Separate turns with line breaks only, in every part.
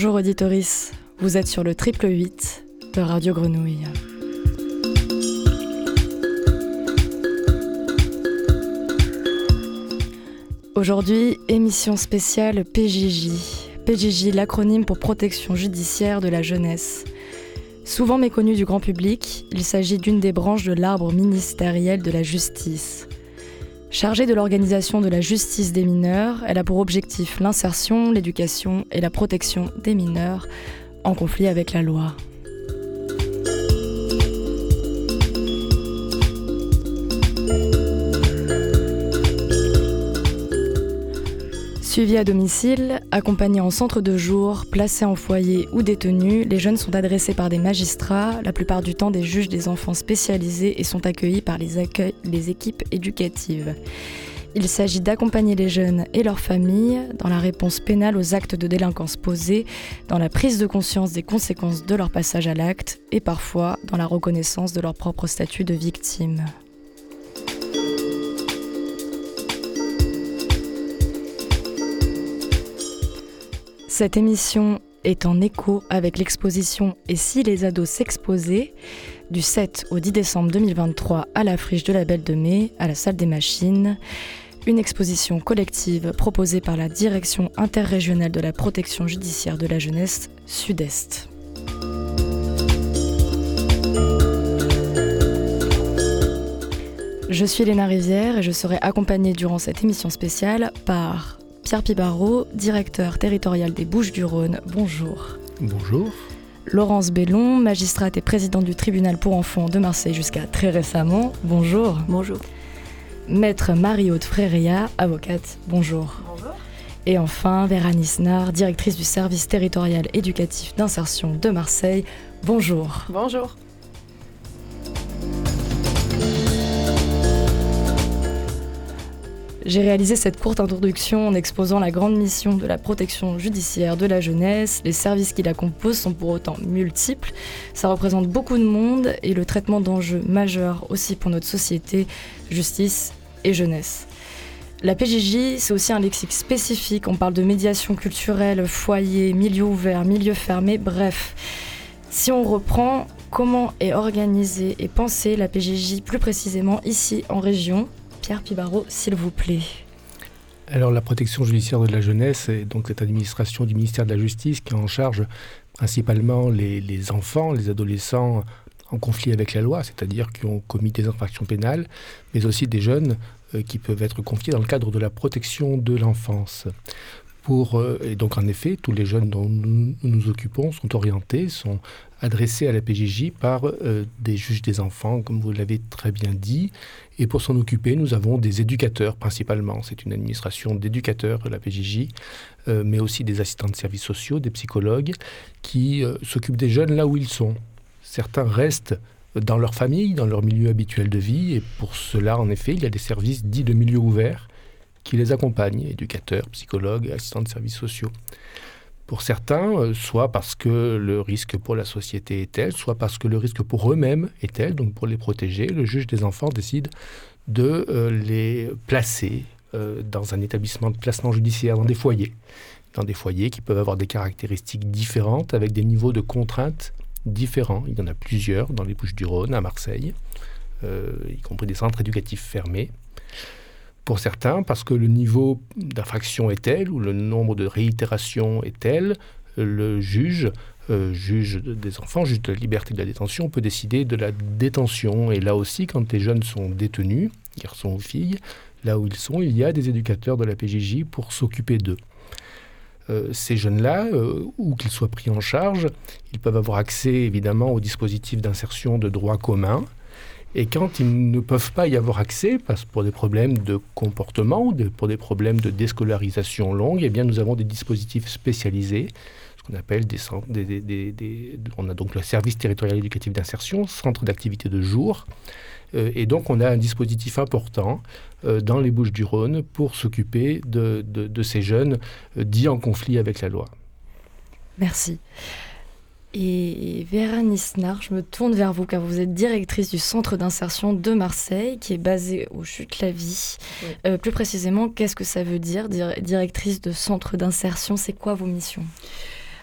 Bonjour auditoris, vous êtes sur le triple 8 de Radio Grenouille. Aujourd'hui, émission spéciale PJJ. PJJ, l'acronyme pour protection judiciaire de la jeunesse. Souvent méconnue du grand public, il s'agit d'une des branches de l'arbre ministériel de la justice. Chargée de l'organisation de la justice des mineurs, elle a pour objectif l'insertion, l'éducation et la protection des mineurs en conflit avec la loi. Suivis à domicile, accompagnés en centre de jour, placés en foyer ou détenus, les jeunes sont adressés par des magistrats, la plupart du temps des juges des enfants spécialisés et sont accueillis par les, équipes éducatives. Il s'agit d'accompagner les jeunes et leurs familles dans la réponse pénale aux actes de délinquance posés, dans la prise de conscience des conséquences de leur passage à l'acte et parfois dans la reconnaissance de leur propre statut de victime. Cette émission est en écho avec l'exposition Et si les ados s'exposaient du 7 au 10 décembre 2023 à la friche de la Belle de Mai, à la salle des machines. Une exposition collective proposée par la Direction interrégionale de la protection judiciaire de la jeunesse Sud-Est. Je suis Léna Rivière et je serai accompagnée durant cette émission spéciale par Pierre Pibarot, directeur territorial des Bouches-du-Rhône. Bonjour.
Bonjour.
Laurence Bellon, magistrate et présidente du tribunal pour enfants de Marseille jusqu'à très récemment. Bonjour.
Bonjour.
Maître Marie-Aude Fréria, avocate. Bonjour.
Bonjour.
Et enfin, Vera Nisnar, directrice du service territorial éducatif d'insertion de Marseille. Bonjour.
Bonjour.
J'ai réalisé cette courte introduction en exposant la grande mission de la protection judiciaire de la jeunesse. Les services qui la composent sont pour autant multiples. Ça représente beaucoup de monde et le traitement d'enjeux majeurs aussi pour notre société, justice et jeunesse. La PJJ, c'est aussi un lexique spécifique. On parle de médiation culturelle, foyer, milieu ouvert, milieu fermé, bref. Si on reprend comment est organisée et pensée la PJJ plus précisément ici en région, Pierre s'il vous plaît.
Alors la protection judiciaire de la jeunesse est donc cette administration du ministère de la Justice qui en charge principalement les, enfants, les adolescents en conflit avec la loi, c'est-à-dire qui ont commis des infractions pénales, mais aussi des jeunes euh, qui peuvent être confiés dans le cadre de la protection de l'enfance. Euh, et donc en effet, tous les jeunes dont nous nous occupons sont orientés, sont adressés à la PJJ par euh, des juges des enfants, comme vous l'avez très bien dit. Et pour s'en occuper, nous avons des éducateurs principalement. C'est une administration d'éducateurs, la PJJ, euh, mais aussi des assistants de services sociaux, des psychologues, qui s'occupent des jeunes là où ils sont. Certains restent dans leur famille, dans leur milieu habituel de vie, et pour cela, en effet, il y a des services dits de milieu ouvert qui les accompagnent, éducateurs, psychologues, assistants de services sociaux pour certains, euh, soit parce que le risque pour la société est tel, soit parce que le risque pour eux-mêmes est tel. Donc pour les protéger, le juge des enfants décide de euh, les placer euh, dans un établissement de placement judiciaire, dans des foyers. Dans des foyers qui peuvent avoir des caractéristiques différentes, avec des niveaux de contraintes différents. Il y en a plusieurs dans les Bouches-du-Rhône, à Marseille, y compris des centres éducatifs fermés pour certains, parce que le niveau d'infraction est tel ou le nombre de réitérations est tel, le juge, euh, juge des enfants, juge de la liberté de la détention, peut décider de la détention. Et là aussi, quand les jeunes sont détenus, garçons ou filles, là où ils sont, il y a des éducateurs de la PJJ pour s'occuper d'eux. Euh, ces jeunes-là, euh, où qu'ils soient pris en charge, ils peuvent avoir accès évidemment au dispositif d'insertion de droit commun, et quand ils ne peuvent pas y avoir accès, parce pour des problèmes de comportement, pour des problèmes de déscolarisation longue, eh bien nous avons des dispositifs spécialisés, ce qu'on appelle des, On a donc le service territorial éducatif d'insertion, centre d'activité de jour. Euh, et donc on a un dispositif important euh, dans les Bouches du Rhône pour s'occuper de, de, ces jeunes euh, dits en conflit avec la loi.
Merci. Et Vera Nisnar, je me tourne vers vous car vous êtes directrice du centre d'insertion de Marseille qui est basé au Chute-la-Vie. Euh, plus précisément, qu'est-ce que ça veut dire, directrice de centre d'insertion? C'est quoi vos missions?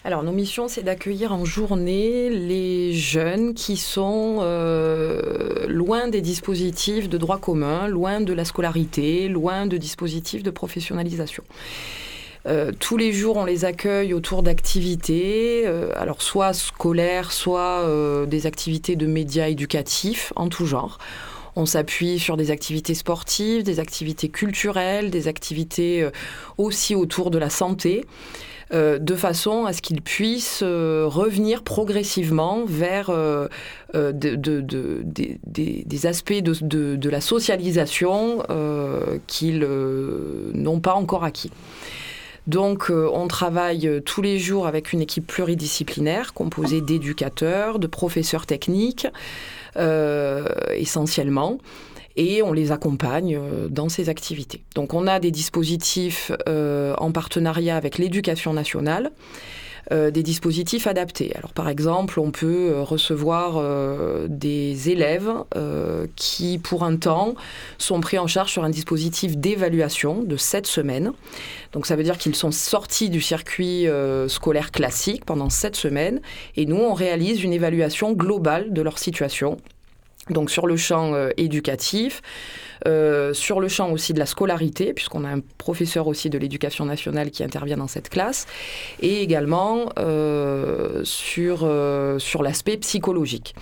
Alors, nos missions, c'est d'accueillir en journée les jeunes qui sont euh, loin des dispositifs de droit commun, loin de la scolarité, loin de dispositifs de professionnalisation. Euh, tous les jours, on les accueille autour d'activités, euh, alors soit scolaires, soit des activités de médias éducatifs en tout genre. On s'appuie sur des activités sportives, des activités culturelles, des activités aussi autour de la santé. Euh, de façon à ce qu'ils puissent euh, revenir progressivement vers euh, des aspects de, la socialisation qu'ils n'ont pas encore acquis. Donc, on travaille tous les jours avec une équipe pluridisciplinaire composée d'éducateurs, de professeurs techniques, essentiellement et on les accompagne euh, dans ces activités. Donc on a des dispositifs euh, en partenariat avec l'éducation nationale. Euh, des dispositifs adaptés. Alors par exemple, on peut recevoir des élèves qui, pour un temps, sont pris en charge sur un dispositif d'évaluation de 7 semaines. Donc ça veut dire qu'ils sont sortis du circuit scolaire classique pendant 7 semaines et nous, on réalise une évaluation globale de leur situation donc sur le champ euh, éducatif, euh, sur le champ aussi de la scolarité, puisqu'on a un professeur aussi de l'éducation nationale qui intervient dans cette classe, et également euh, sur, sur l'aspect psychologique.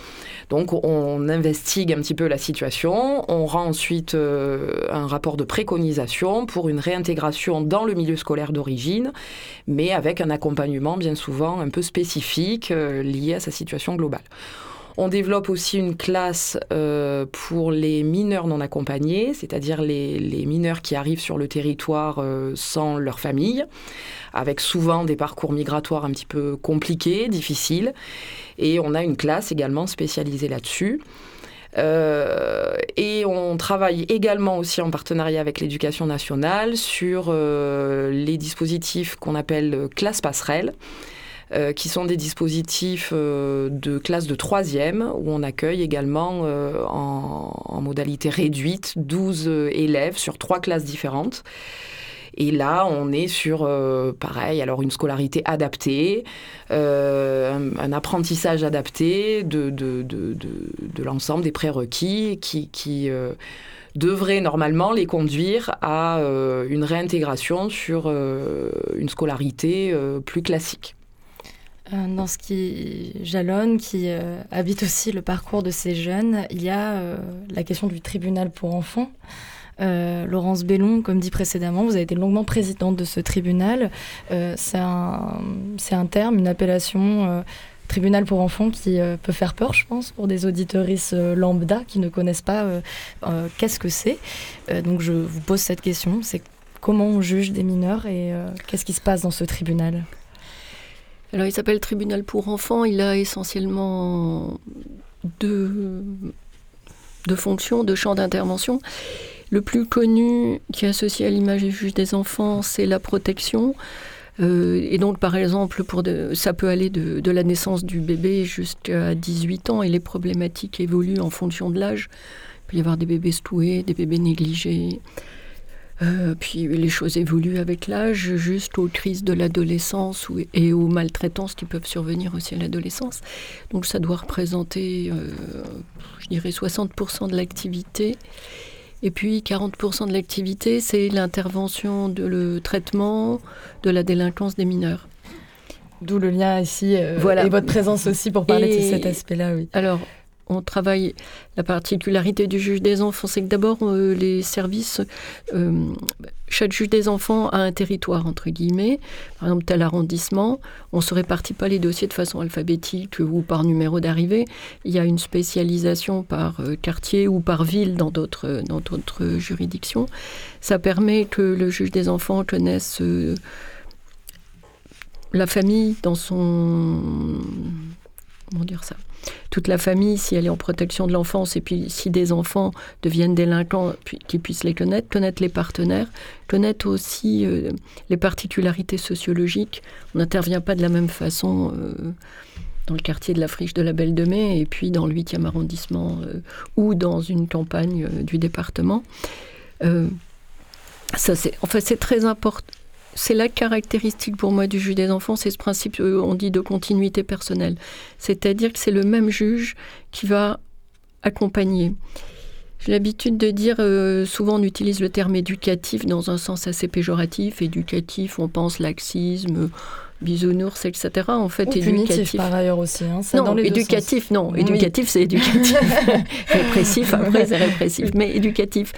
Donc on investigue un petit peu la situation, on rend ensuite un rapport de préconisation pour une réintégration dans le milieu scolaire d'origine, mais avec un accompagnement bien souvent un peu spécifique lié à sa situation globale. On développe aussi une classe euh, pour les mineurs non accompagnés, c'est-à-dire les, mineurs qui arrivent sur le territoire euh, sans leur famille, avec souvent des parcours migratoires un petit peu compliqués, difficiles. Et on a une classe également spécialisée là-dessus. Euh, et on travaille également aussi en partenariat avec l'éducation nationale sur les dispositifs qu'on appelle classe passerelle euh, qui sont des dispositifs euh, de classe de troisième, où on accueille également euh, en, modalité réduite 12 élèves sur trois classes différentes. Et là, on est sur, pareil, alors une scolarité adaptée, un, apprentissage adapté de, de, de, de l'ensemble des prérequis qui, qui devrait normalement les conduire à une réintégration sur une scolarité plus classique.
Euh, dans ce qui jalonne, qui euh, habite aussi le parcours de ces jeunes, il y a euh, la question du tribunal pour enfants. Laurence Bellon, comme dit précédemment, vous avez été longuement présidente de ce tribunal. c'est un, un, terme, une appellation tribunal pour enfants qui peut faire peur, je pense, pour des auditeuristes lambda qui ne connaissent pas qu'est-ce que c'est. donc je vous pose cette question, c'est comment on juge des mineurs et qu'est-ce qui se passe dans ce tribunal?
Alors il s'appelle tribunal pour enfants, il a essentiellement deux, fonctions, deux champs d'intervention. Le plus connu qui est associé à l'image du juge des enfants, c'est la protection. Euh, et donc, par exemple, pour ça peut aller de, de, la naissance du bébé jusqu'à 18 ans et les problématiques évoluent en fonction de l'âge. Il peut y avoir des bébés stoués, des bébés négligés, euh, puis les choses évoluent avec l'âge, juste aux crises de l'adolescence et aux maltraitances qui peuvent survenir aussi à l'adolescence. Donc ça doit représenter, euh, je dirais, 60% de l'activité. Et puis 40% de l'activité, c'est l'intervention, de le traitement de la délinquance des mineurs.
D'où le lien ici euh, voilà. et votre présence aussi pour parler de cet aspect-là. Oui.
Alors, on travaille. La particularité du juge des enfants, c'est que d'abord, euh, les services, euh, chaque juge des enfants a un territoire, entre guillemets. Par exemple, tel arrondissement, on ne se répartit pas les dossiers de façon alphabétique ou par numéro d'arrivée. Il y a une spécialisation par euh, quartier ou par ville dans d'autres, dans d'autres juridictions. Ça permet que le juge des enfants connaisse la famille dans son... Comment dire ça? Toute la famille, si elle est en protection de l'enfance, et puis si des enfants deviennent délinquants, qu'ils puissent les connaître, connaître les partenaires, connaître aussi euh, les particularités sociologiques. On n'intervient pas de la même façon euh, dans le quartier de la Friche de la Belle de Mai, et puis dans le 8e arrondissement, euh, ou dans une campagne du département. ça, c'est, en fait, c'est très important c'est la caractéristique pour moi du juge des enfants, c'est ce principe, euh, on dit, de continuité personnelle. C'est-à-dire que c'est le même juge qui va accompagner. J'ai l'habitude de dire, euh, souvent on utilise le terme éducatif dans un sens assez péjoratif. Éducatif, on pense laxisme, bisounours, etc. En fait,
Ou éducatif. par ailleurs aussi. Hein,
non, dans éducatif, non. Éducatif, c'est éducatif. répressif, après, c'est répressif. Mais éducatif,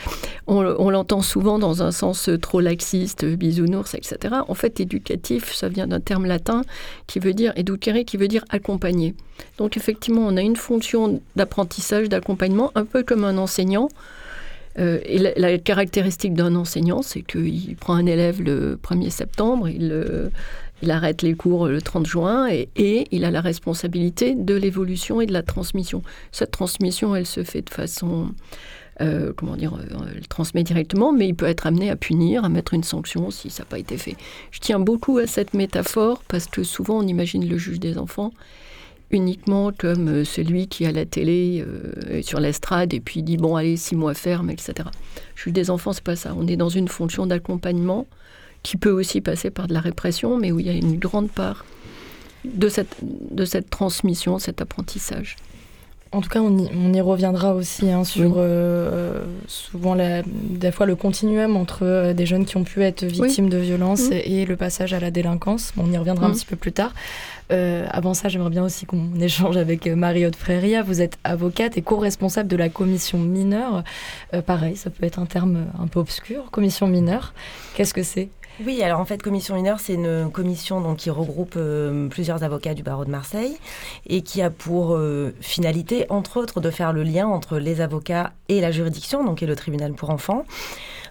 on, l'entend souvent dans un sens trop laxiste, bisounours, etc. En fait, éducatif, ça vient d'un terme latin qui veut dire, educere, qui veut dire accompagner. Donc, effectivement, on a une fonction d'apprentissage, d'accompagnement, un peu comme un enseignant. Euh, et la, caractéristique d'un enseignant, c'est qu'il prend un élève le 1er septembre, il le il arrête les cours le 30 juin et, il a la responsabilité de l'évolution et de la transmission. Cette transmission, elle se fait de façon... Euh, comment dire, euh, elle transmet directement, mais il peut être amené à punir, à mettre une sanction si ça n'a pas été fait. Je tiens beaucoup à cette métaphore parce que souvent on imagine le juge des enfants uniquement comme euh, celui qui a la télé sur l'estrade et puis dit bon allez six mois ferme etc. Le juge des enfants c'est pas ça. On est dans une fonction d'accompagnement qui peut aussi passer par de la répression, mais où il y a une grande part de cette, de cette transmission, cet apprentissage.
En tout cas, on y, on y reviendra aussi hein, sur euh, souvent la, des fois le continuum entre euh, des jeunes qui ont pu être victimes de violences et, le passage à la délinquance. on y reviendra un petit peu plus tard. Euh, avant ça, j'aimerais bien aussi qu'on échange avec Marie-Aude Fréria. Vous êtes avocate et co-responsable de la commission mineure. pareil, ça peut être un terme un peu obscur. Commission mineure, qu'est-ce que c'est
oui, alors en fait, Commission mineure, c'est une commission qui regroupe euh, plusieurs avocats du barreau de Marseille et qui a pour euh, finalité, entre autres, de faire le lien entre les avocats et la juridiction, donc et le tribunal pour enfants.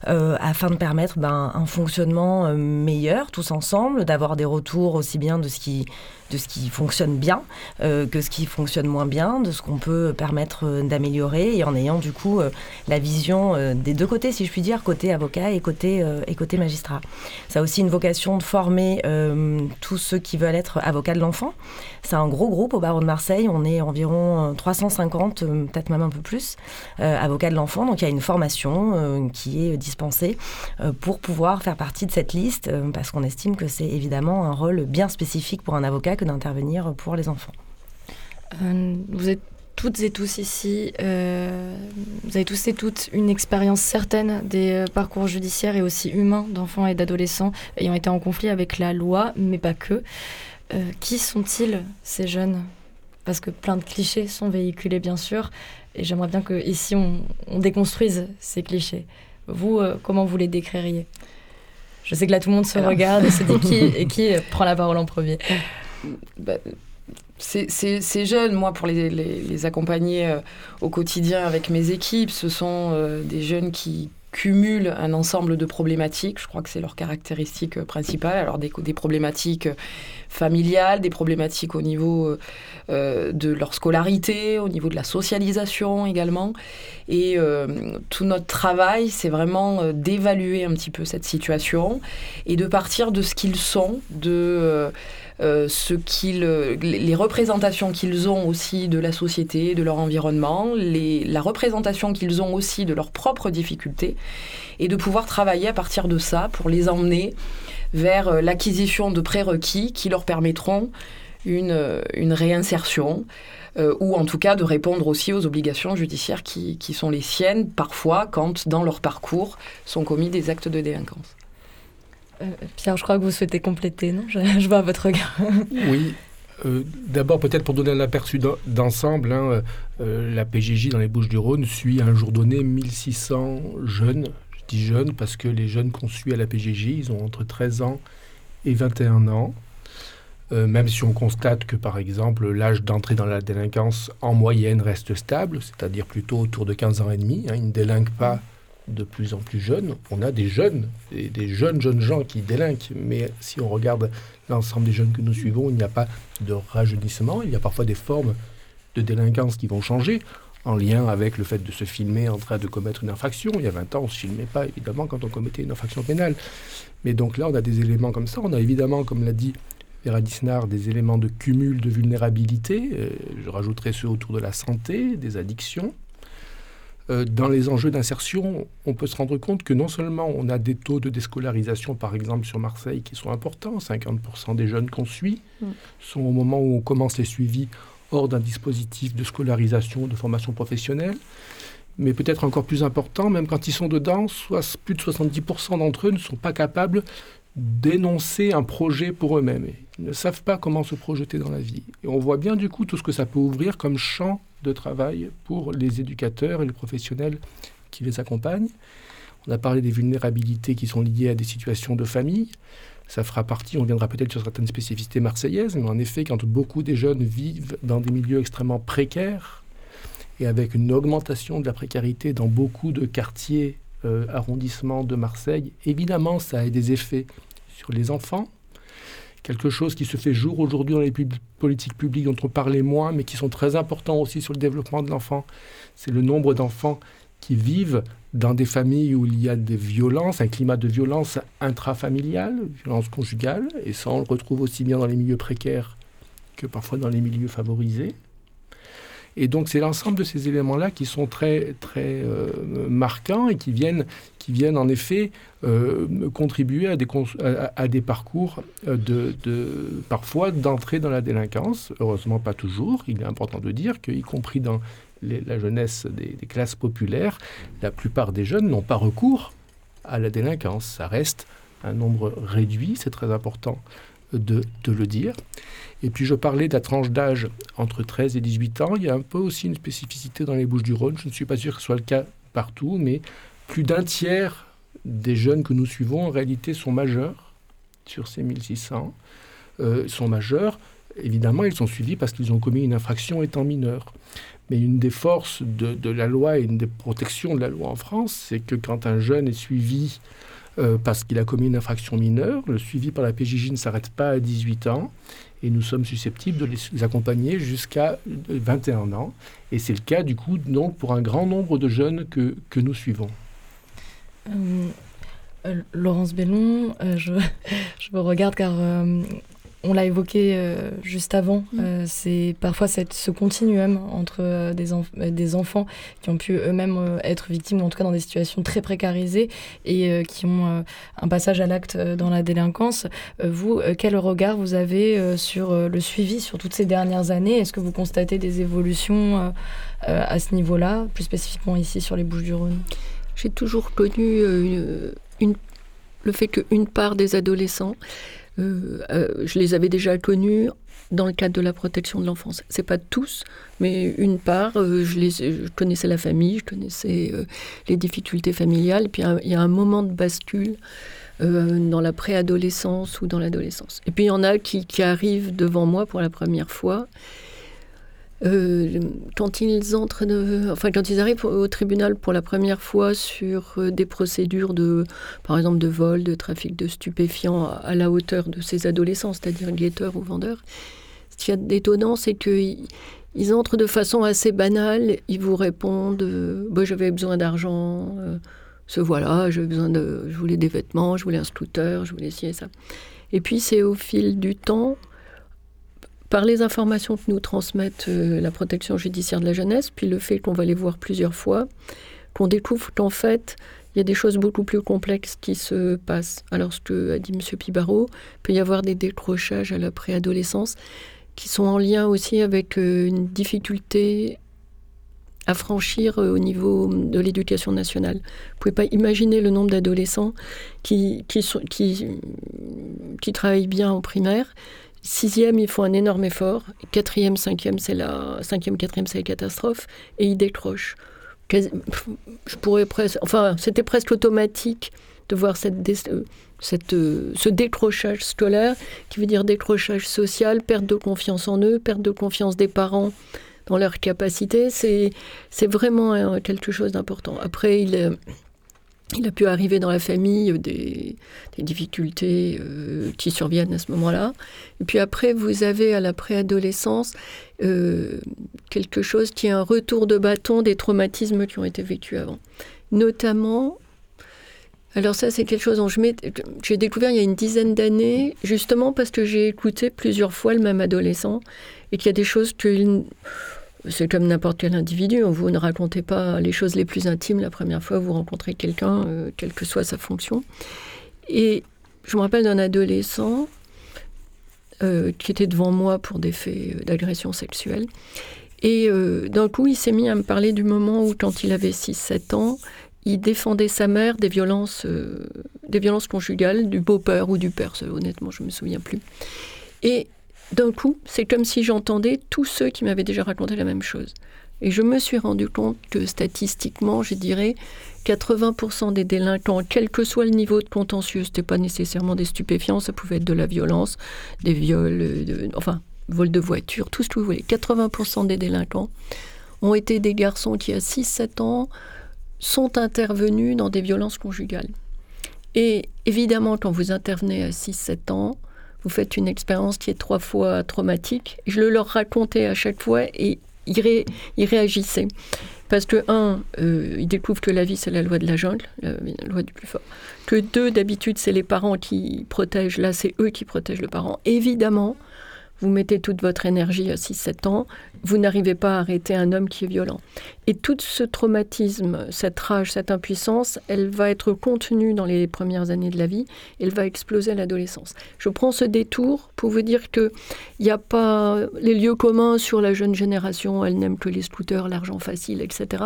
Euh, afin de permettre ben, un fonctionnement meilleur tous ensemble, d'avoir des retours aussi bien de ce qui de ce qui fonctionne bien euh, que ce qui fonctionne moins bien, de ce qu'on peut permettre euh, d'améliorer, et en ayant du coup euh, la vision des deux côtés, si je puis dire, côté avocat et côté, et côté magistrat. Ça a aussi une vocation de former tous ceux qui veulent être avocats de l'enfant. C'est un gros groupe au barreau de Marseille, on est environ 350, peut-être même un peu plus, avocats de l'enfant, donc il y a une formation qui est dispensée pour pouvoir faire partie de cette liste, parce qu'on estime que c'est évidemment un rôle bien spécifique pour un avocat que d'intervenir pour les enfants.
Euh, vous êtes toutes et tous ici, euh, vous avez tous et toutes une expérience certaine des euh, parcours judiciaires et aussi humains d'enfants et d'adolescents ayant été en conflit avec la loi, mais pas que. qui sont-ils ces jeunes? Parce que plein de clichés sont véhiculés, bien sûr, et j'aimerais bien que ici on, déconstruise ces clichés. Vous, comment vous les décririez? Je sais que là tout le monde se regarde et se dit qui, et qui prend la parole en premier?
Bah, ces jeunes, moi, pour les, accompagner euh, au quotidien avec mes équipes, ce sont euh, des jeunes qui cumulent un ensemble de problématiques. Je crois que c'est leur caractéristique euh, principale. Alors des, des, problématiques familiales, des problématiques au niveau de leur scolarité, au niveau de la socialisation également. Et tout notre travail, c'est vraiment d'évaluer un petit peu cette situation et de partir de ce qu'ils sont, de ce qu'ils, les représentations qu'ils ont aussi de la société, de leur environnement, les, la représentation qu'ils ont aussi de leurs propres difficultés, et de pouvoir travailler à partir de ça pour les emmener vers euh, l'acquisition de prérequis qui leur permettront une, euh, une réinsertion. ou en tout cas de répondre aussi aux obligations judiciaires qui, qui sont les siennes, parfois quand dans leur parcours sont commis des actes de délinquance.
Euh, Pierre, je crois que vous souhaitez compléter, non? Je, vois votre regard.
oui. Euh, d'abord, peut-être pour donner un aperçu d'ensemble, hein, euh, la PJJ dans les Bouches-du-Rhône suit un jour donné 1600 jeunes. Je dis jeunes parce que les jeunes qu'on suit à la PJJ, ils ont entre 13 ans et 21 ans. même si on constate que, par exemple, l'âge d'entrée dans la délinquance en moyenne reste stable, c'est-à-dire plutôt autour de 15 ans et demi, hein, ils ne délinquent pas de plus en plus jeunes. On a des jeunes, des, des, jeunes, jeunes gens qui délinquent. Mais si on regarde l'ensemble des jeunes que nous suivons, il n'y a pas de rajeunissement. Il y a parfois des formes de délinquance qui vont changer en lien avec le fait de se filmer en train de commettre une infraction. Il y a 20 ans, on ne se filmait pas, évidemment, quand on commettait une infraction pénale. Mais donc là, on a des éléments comme ça. On a évidemment, comme l'a dit Vera Disnard, des éléments de cumul de vulnérabilité. Euh, je rajouterai ceux autour de la santé, des addictions. Euh, dans les enjeux d'insertion, on peut se rendre compte que non seulement on a des taux de déscolarisation, par exemple sur Marseille, qui sont importants, 50% des jeunes qu'on suit mm. sont au moment où on commence les suivis hors d'un dispositif de scolarisation, de formation professionnelle, mais peut-être encore plus important, même quand ils sont dedans, soit plus de 70% d'entre eux ne sont pas capables d'énoncer un projet pour eux-mêmes. Ils ne savent pas comment se projeter dans la vie. Et on voit bien du coup tout ce que ça peut ouvrir comme champ de travail pour les éducateurs et les professionnels qui les accompagnent. On a parlé des vulnérabilités qui sont liées à des situations de famille. Ça fera partie, on viendra peut-être sur certaines spécificités marseillaises, mais en effet, quand beaucoup des jeunes vivent dans des milieux extrêmement précaires, et avec une augmentation de la précarité dans beaucoup de quartiers, euh, arrondissements de Marseille, évidemment, ça a des effets sur les enfants. Quelque chose qui se fait jour aujourd'hui dans les politiques publiques dont on parlait moins, mais qui sont très importants aussi sur le développement de l'enfant, c'est le nombre d'enfants qui vivent dans des familles où il y a des violences, un climat de violence intrafamiliale, violence conjugale, et ça on le retrouve aussi bien dans les milieux précaires que parfois dans les milieux favorisés. Et donc c'est l'ensemble de ces éléments-là qui sont très, très euh, marquants et qui viennent, qui viennent en effet euh, contribuer à des, à, des parcours euh, de, de parfois d'entrée dans la délinquance. Heureusement pas toujours. Il est important de dire qu'y compris dans la jeunesse des, des classes populaires, la plupart des jeunes n'ont pas recours à la délinquance. Ça reste un nombre réduit, c'est très important de, le dire. Et puis je parlais de la tranche d'âge entre 13 et 18 ans. Il y a un peu aussi une spécificité dans les Bouches du Rhône. Je ne suis pas sûr que ce soit le cas partout, mais plus d'un tiers des jeunes que nous suivons en réalité sont majeurs sur ces 1600. Euh, sont majeurs. Évidemment, ils sont suivis parce qu'ils ont commis une infraction étant mineurs. Mais une des forces de, de, la loi et une des protections de la loi en France, c'est que quand un jeune est suivi euh, parce qu'il a commis une infraction mineure. Le suivi par la PJJ ne s'arrête pas à 18 ans et nous sommes susceptibles de les accompagner jusqu'à 21 ans. Et c'est le cas du coup donc pour un grand nombre de jeunes que, que nous suivons.
Euh, euh, Laurence Bellon, je, je, vous regarde car on l'a évoqué euh, juste avant, mm. euh, c'est parfois cette, ce continuum entre euh, des, des, enfants qui ont pu eux-mêmes être victimes, en tout cas dans des situations très précarisées, et qui ont un passage à l'acte dans la délinquance. vous, quel regard vous avez sur le suivi sur toutes ces dernières années? Est-ce que vous constatez des évolutions à ce niveau-là, plus spécifiquement ici sur les Bouches-du-Rhône?
J'ai toujours connu une, le fait qu'une part des adolescents je les avais déjà connus dans le cadre de la protection de l'enfance. C'est pas tous, mais une part. Euh, je, les, connaissais la famille, je connaissais les difficultés familiales. Puis il y a un moment de bascule dans la préadolescence ou dans l'adolescence. Et puis il y en a qui, arrivent devant moi pour la première fois euh, quand ils entrent, enfin quand ils arrivent au tribunal pour la première fois sur euh, des procédures de, par exemple, de vol, de trafic de stupéfiants à, la hauteur de ces adolescents, c'est-à-dire guetteurs ou vendeurs, ce qu'il y a d'étonnant, c'est qu'ils ils entrent de façon assez banale. Ils vous répondent euh, bah, j'avais besoin d'argent, ce voilà, j'avais besoin de, je voulais des vêtements, je voulais un scooter, je voulais ci et ça. Et puis c'est au fil du temps par les informations que nous transmettent euh, la protection judiciaire de la jeunesse, puis le fait qu'on va les voir plusieurs fois, qu'on découvre qu'en fait, il y a des choses beaucoup plus complexes qui se passent. Alors, ce que a dit M. Pibaro, il peut y avoir des décrochages à la préadolescence qui sont en lien aussi avec euh, une difficulté à franchir euh, au niveau de l'éducation nationale. Vous ne pouvez pas imaginer le nombre d'adolescents qui travaillent bien en primaire, Sixième, ils font un énorme effort. Quatrième, cinquième, c'est la cinquième, quatrième, c'est la catastrophe, et ils décrochent. Je pourrais presque, enfin, c'était presque automatique de voir cette, euh, cette, euh, ce décrochage scolaire, qui veut dire décrochage social, perte de confiance en eux, perte de confiance des parents dans leurs capacités. C'est, c'est vraiment euh, quelque chose d'important. Après, il il a pu arriver dans la famille des, difficultés euh, qui surviennent à ce moment-là. Et puis après, vous avez à la préadolescence euh, quelque chose qui est un retour de bâton des traumatismes qui ont été vécus avant. Notamment, alors ça c'est quelque chose dont j'ai découvert il y a une dizaine d'années, justement parce que j'ai écouté plusieurs fois le même adolescent et qu'il y a des choses que c'est comme n'importe quel individu. Vous ne racontez pas les choses les plus intimes la première fois que vous rencontrez quelqu'un, euh, quelle que soit sa fonction. Et je me rappelle d'un adolescent euh, qui était devant moi pour des faits d'agression sexuelle. Et euh, d'un coup, il s'est mis à me parler du moment où, quand il avait 6-7 ans, il défendait sa mère des violences, des violences conjugales, du beau-père ou du père. honnêtement, je ne me souviens plus. Et d'un coup, c'est comme si j'entendais tous ceux qui m'avaient déjà raconté la même chose. Et je me suis rendu compte que statistiquement, je dirais, 80% des délinquants, quel que soit le niveau de contentieux, ce n'était pas nécessairement des stupéfiants, ça pouvait être de la violence, des viols, enfin, vol de voiture, tout ce que vous voulez. 80% des délinquants ont été des garçons qui, à 6-7 ans, sont intervenus dans des violences conjugales. Et évidemment, quand vous intervenez à 6-7 ans, vous faites une expérience qui est trois fois traumatique. Je le leur racontais à chaque fois et ils, réagissaient. Parce que, un, euh, ils découvrent que la vie, c'est la loi de la jungle, la, loi du plus fort. Que deux, d'habitude, c'est les parents qui protègent. Là, c'est eux qui protègent le parent. Évidemment, vous mettez toute votre énergie à 6-7 ans, vous n'arrivez pas à arrêter un homme qui est violent. Et tout ce traumatisme, cette rage, cette impuissance, elle va être contenue dans les premières années de la vie, elle va exploser à l'adolescence. Je prends ce détour pour vous dire qu'il n'y a pas les lieux communs sur la jeune génération, elle n'aime que les scooters, l'argent facile, etc.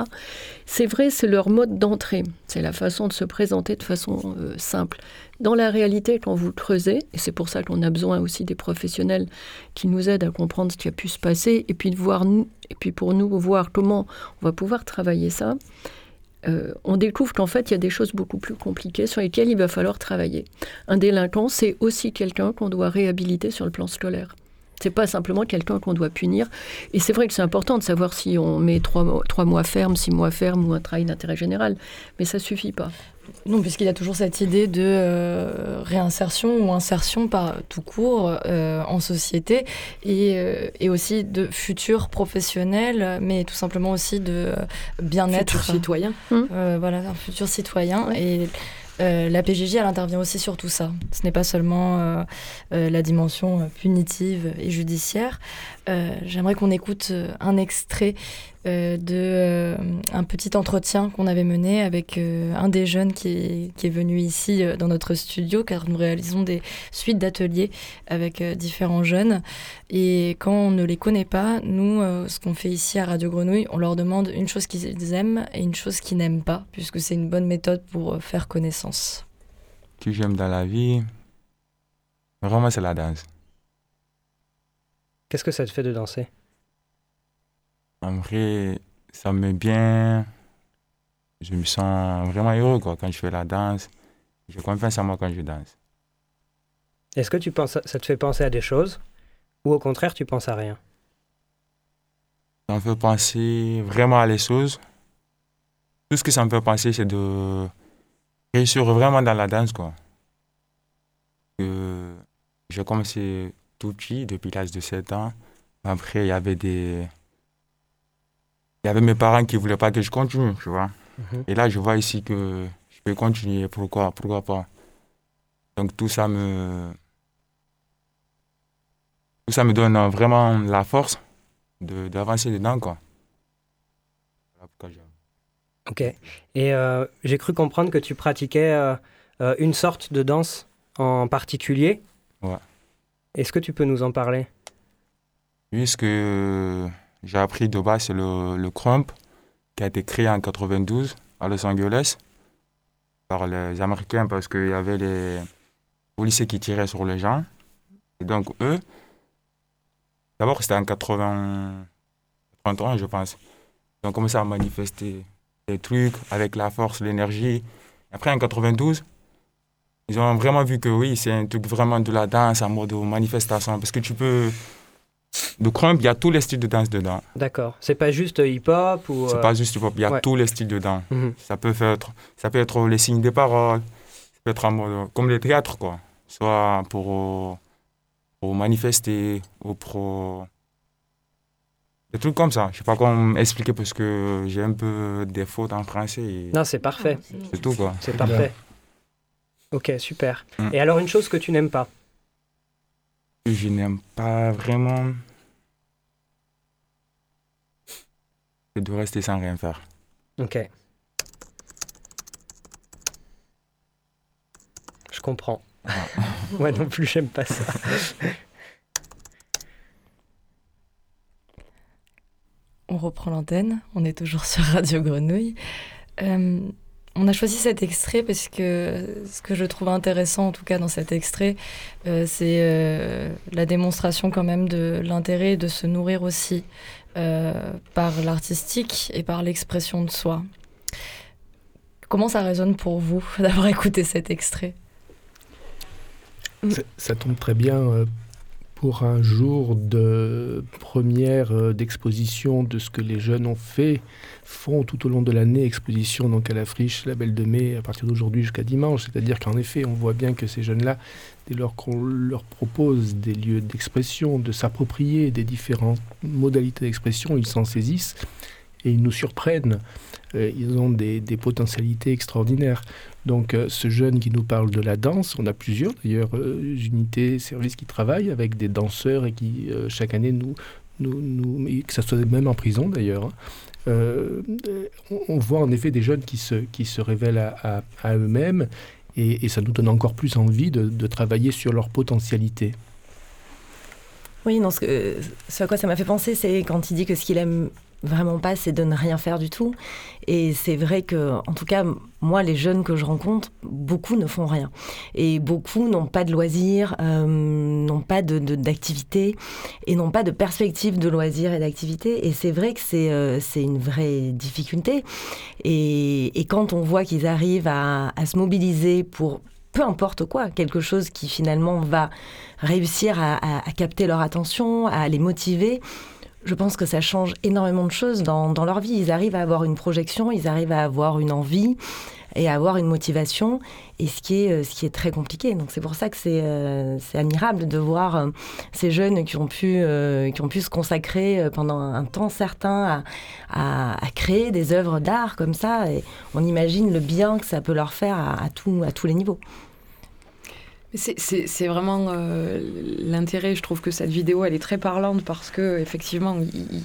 C'est vrai, c'est leur mode d'entrée, c'est la façon de se présenter de façon euh, simple. Dans la réalité, quand vous creusez, et c'est pour ça qu'on a besoin aussi des professionnels qui nous aident à comprendre ce qui a pu se passer, et puis de voir et puis pour nous voir comment on va pouvoir travailler ça, euh, on découvre qu'en fait, il y a des choses beaucoup plus compliquées sur lesquelles il va falloir travailler. Un délinquant, c'est aussi quelqu'un qu'on doit réhabiliter sur le plan scolaire. C'est pas simplement quelqu'un qu'on doit punir. Et c'est vrai que c'est important de savoir si on met trois, trois mois ferme, six mois ferme ou un travail d'intérêt général. Mais ça suffit pas.
Non, puisqu'il y a toujours cette idée de euh, réinsertion ou insertion par tout court euh, en société et, euh, et, aussi de futur professionnel, mais tout simplement aussi de bien-être.
Futur citoyen.
voilà, un futur citoyen. Et la PJJ, elle intervient aussi sur tout ça. Ce n'est pas seulement la dimension punitive et judiciaire. J'aimerais qu'on écoute un extrait de euh, un petit entretien qu'on avait mené avec euh, un des jeunes qui est, qui est venu ici dans notre studio, car nous réalisons des suites d'ateliers avec différents jeunes. Et quand on ne les connaît pas, nous, ce qu'on fait ici à Radio Grenouille, on leur demande une chose qu'ils aiment et une chose qu'ils n'aiment pas, puisque c'est une bonne méthode pour faire connaissance.
Ce que j'aime dans la vie, vraiment, c'est la danse.
Qu'est-ce que ça te fait de danser?
En vrai, ça me met bien. Je me sens vraiment heureux quoi, quand je fais la danse. J'ai confiance en moi quand je danse.
Est-ce que tu penses, ça te fait penser à des choses ou au contraire tu penses à rien?
Ça me fait penser vraiment à les choses. Tout ce que ça me fait penser, c'est de réussir vraiment dans la danse. quoi. j'ai commencé tout petit, depuis l'âge de 7 ans. Après, il y avait des, il y avait mes parents qui ne voulaient pas que je continue, tu vois. Mhm. Et là, je vois ici que je peux continuer. Pourquoi, pourquoi pas? Donc tout ça me... Tout ça me donne vraiment la force d'avancer dedans, quoi.
Voilà pourquoi Ok. Et euh, j'ai cru comprendre que tu pratiquais euh, euh, une sorte de danse en particulier.
Ouais.
Est-ce que tu peux nous en parler?
Puisque j'ai appris de base, le, le Crump, qui a été créé en 92 à Los Angeles par les Américains parce qu'il y avait les policiers qui tiraient sur les gens. Et donc, eux, d'abord, c'était en 80, 83, je pense. Ils ont commencé à manifester des trucs avec la force, l'énergie. Après, en 92, ils ont vraiment vu que oui, c'est un truc vraiment de la danse en mode manifestation. Parce que tu peux le crump, il y a tous les styles de danse dedans.
D'accord. C'est pas juste hip-hop ou.
C'est
euh,
pas juste hip-hop, il y a tous les styles dedans. Mhm. Ça peut être, ça peut être les signes des paroles, ça peut être en mode, comme le théâtre quoi. Soit pour, pour manifester ou pour des trucs comme ça. Je sais pas comment expliquer parce que j'ai un peu des fautes en français.
Non, c'est parfait.
C'est tout quoi.
C'est parfait. Ok, super. Mm. Et alors une chose que tu n'aimes pas?
Je n'aime pas vraiment. que de rester sans rien faire.
Ok. Je comprends. Moi non plus, j'aime pas ça.
On reprend l'antenne, on est toujours sur Radio Grenouille. Euh, on a choisi cet extrait parce que ce que je trouve intéressant, en tout cas dans cet extrait, euh, c'est euh, la démonstration quand même de l'intérêt de se nourrir aussi par l'artistique et par l'expression de soi. Comment ça résonne pour vous d'avoir écouté cet extrait?
Ça, tombe très bien pour un jour de première euh, d'exposition de ce que les jeunes ont fait, font tout au long de l'année, exposition donc à la friche, la Belle de Mai, à partir d'aujourd'hui jusqu'à dimanche. C'est-à-dire qu'en effet, on voit bien que ces jeunes-là, dès lors qu'on leur propose des lieux d'expression, de s'approprier des différentes modalités d'expression, ils s'en saisissent et ils nous surprennent. Euh, ils ont des, des, potentialités extraordinaires. Donc euh, ce jeune qui nous parle de la danse, on a plusieurs d'ailleurs euh, unités, services qui travaillent avec des danseurs et qui chaque année nous, que ça soit même en prison d'ailleurs, hein. on, voit en effet des jeunes qui se, qui se révèlent à, eux-mêmes et, ça nous donne encore plus envie de, travailler sur leur potentialité.
Oui, non, ce, ce à quoi ça m'a fait penser, c'est quand il dit que ce qu'il aime vraiment pas, c'est de ne rien faire du tout. Et c'est vrai que, en tout cas, moi, les jeunes que je rencontre, beaucoup ne font rien. Et beaucoup n'ont pas de loisirs, euh, n'ont pas d'activité et n'ont pas de perspective de loisirs et d'activité. Et c'est vrai que c'est euh, une vraie difficulté. Et, quand on voit qu'ils arrivent à, se mobiliser pour peu importe quoi, quelque chose qui finalement va réussir à capter leur attention, à les motiver, je pense que ça change énormément de choses dans, dans, leur vie. Ils arrivent à avoir une projection, ils arrivent à avoir une envie et à avoir une motivation, et ce qui est, ce qui est très compliqué. Donc c'est pour ça que c'est euh, admirable de voir euh, ces jeunes qui ont, pu, euh, qui ont pu se consacrer pendant un temps certain à, à, créer des œuvres d'art comme ça, et on imagine le bien que ça peut leur faire à, tout, à tous les niveaux.
C'est vraiment euh, l'intérêt. Je trouve que cette vidéo, elle est très parlante parce que effectivement,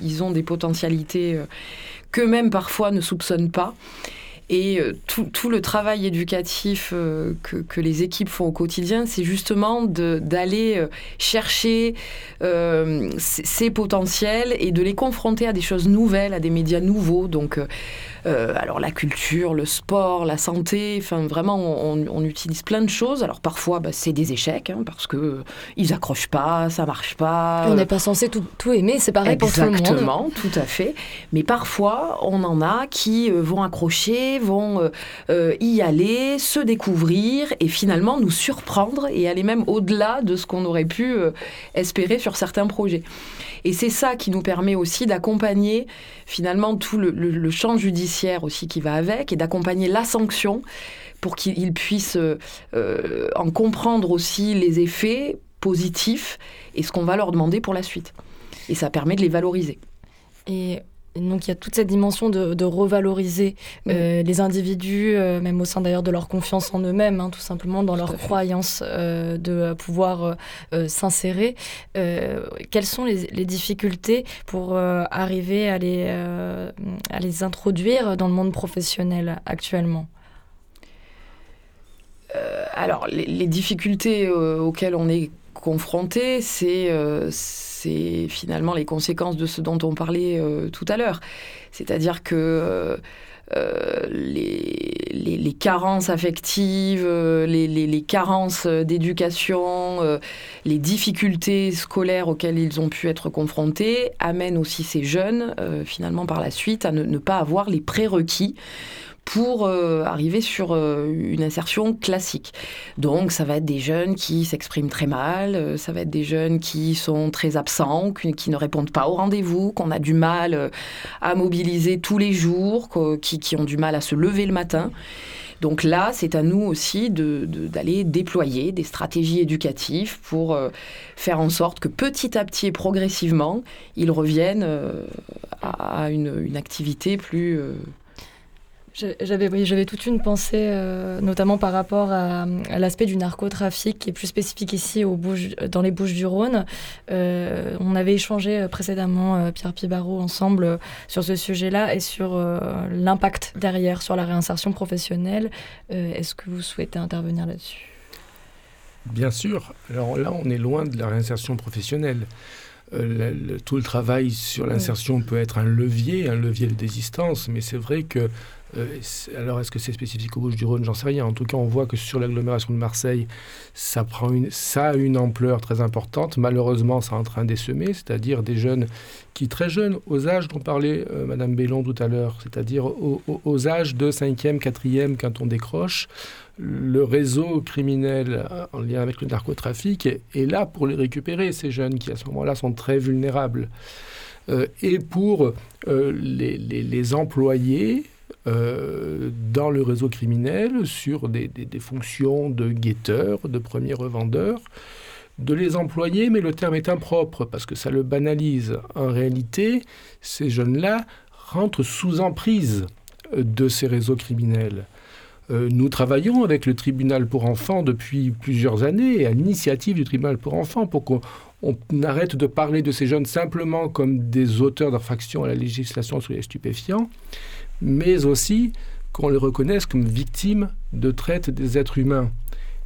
ils ont des potentialités euh, qu'eux-mêmes parfois ne soupçonnent pas. Et euh, tout, le travail éducatif que, que, les équipes font au quotidien, c'est justement d'aller chercher ces potentiels et de les confronter à des choses nouvelles, à des médias nouveaux. Donc, euh, alors la culture, le sport, la santé, enfin vraiment, on, on, utilise plein de choses. Alors parfois, bah, c'est des échecs hein, parce que ils accrochent pas, ça marche pas.
On n'est pas censé tout, tout aimer, c'est pareil pour tout le monde.
Exactement, tout à fait. Mais parfois, on en a qui vont accrocher vont euh, y aller, se découvrir et finalement nous surprendre et aller même au-delà de ce qu'on aurait pu euh, espérer sur certains projets. Et c'est ça qui nous permet aussi d'accompagner finalement tout le, le, le, champ judiciaire aussi qui va avec et d'accompagner la sanction pour qu'ils puissent euh, en comprendre aussi les effets positifs et ce qu'on va leur demander pour la suite. Et ça permet de les valoriser.
Et donc il y a toute cette dimension de, de revaloriser mmh. euh, les individus, euh, même au sein d'ailleurs de leur confiance en eux-mêmes, hein, tout simplement dans leur croyance euh, de pouvoir s'insérer. Quelles sont les, les, difficultés pour arriver à les, à les introduire dans le monde professionnel actuellement?
Alors, les, les difficultés auxquelles on est confronté, c'est c'est finalement les conséquences de ce dont on parlait euh, tout à l'heure. C'est-à-dire que euh, les, carences affectives, euh, les, carences d'éducation, les difficultés scolaires auxquelles ils ont pu être confrontés amènent aussi ces jeunes, finalement par la suite, à ne pas avoir les prérequis pour euh, arriver sur euh, une insertion classique. Donc ça va être des jeunes qui s'expriment très mal, euh, ça va être des jeunes qui sont très absents, qui, ne répondent pas au rendez-vous, qu'on a du mal à mobiliser tous les jours, qui, ont du mal à se lever le matin. Donc là, c'est à nous aussi d'aller de, de, déployer des stratégies éducatives pour faire en sorte que petit à petit et progressivement, ils reviennent à, une, activité plus
J'avais j'avais toute une pensée, euh, notamment par rapport à, l'aspect du narcotrafic, qui est plus spécifique ici aux Bouches, dans les Bouches du Rhône. Euh, on avait échangé précédemment, Pierre Pibaro, ensemble, sur ce sujet-là et sur l'impact derrière sur la réinsertion professionnelle. Est-ce que vous souhaitez intervenir là-dessus?
Bien sûr. Alors là, on est loin de la réinsertion professionnelle. Euh, tout le travail sur l'insertion peut être un levier, un levier de désistance, mais c'est vrai que euh, alors, est-ce que c'est spécifique au Bouches-du-Rhône J'en sais rien. En tout cas, on voit que sur l'agglomération de Marseille, ça, prend ça a une ampleur très importante. Malheureusement, c'est en train d'essaimer, c'est-à-dire des jeunes qui, très jeunes, aux âges dont parlait euh, Madame Bellon tout à l'heure, c'est-à-dire aux, âges de 5e, 4e, quand on décroche, le réseau criminel en lien avec le narcotrafic est, là pour les récupérer, ces jeunes qui, à ce moment-là, sont très vulnérables. Euh, et pour les, les, employés, euh, dans le réseau criminel sur des, fonctions de guetteurs, de premiers revendeurs, de les employer, mais le terme est impropre parce que ça le banalise. En réalité, ces jeunes-là rentrent sous emprise de ces réseaux criminels. Euh, nous travaillons avec le tribunal pour enfants depuis plusieurs années, à l'initiative du tribunal pour enfants, pour qu'on arrête de parler de ces jeunes simplement comme des auteurs d'infractions à la législation sur les stupéfiants, mais aussi qu'on les reconnaisse comme victimes de traite des êtres humains.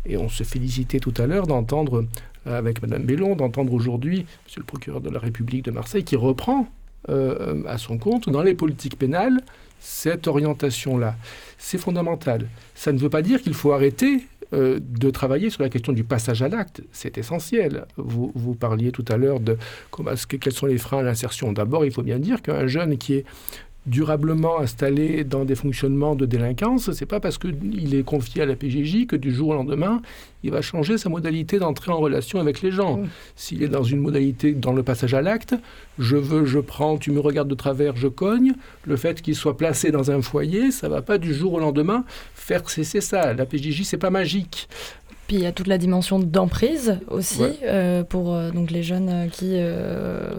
Et on se félicitait tout à l'heure d'entendre, euh, avec Mme Bellon, d'entendre aujourd'hui M. le procureur de la République de Marseille qui reprend euh, à son compte dans les politiques pénales cette orientation-là. C'est fondamental. Ça ne veut pas dire qu'il faut arrêter euh, de travailler sur la question du passage à l'acte. C'est essentiel. Vous, vous parliez tout à l'heure de quels sont les freins à l'insertion. D'abord, il faut bien dire qu'un jeune qui est durablement installé dans des fonctionnements de délinquance, c'est pas parce qu'il est confié à la PJJ que du jour au lendemain, il va changer sa modalité d'entrer en relation avec les gens. S'il est dans une modalité dans le passage à l'acte, je veux, je prends, tu me regardes de travers, je cogne, le fait qu'il soit placé dans un foyer, ça va pas du jour au lendemain faire cesser ça. La PJJ, c'est pas magique.
Puis il y a toute la dimension d'emprise aussi euh, pour euh, donc les jeunes euh, qui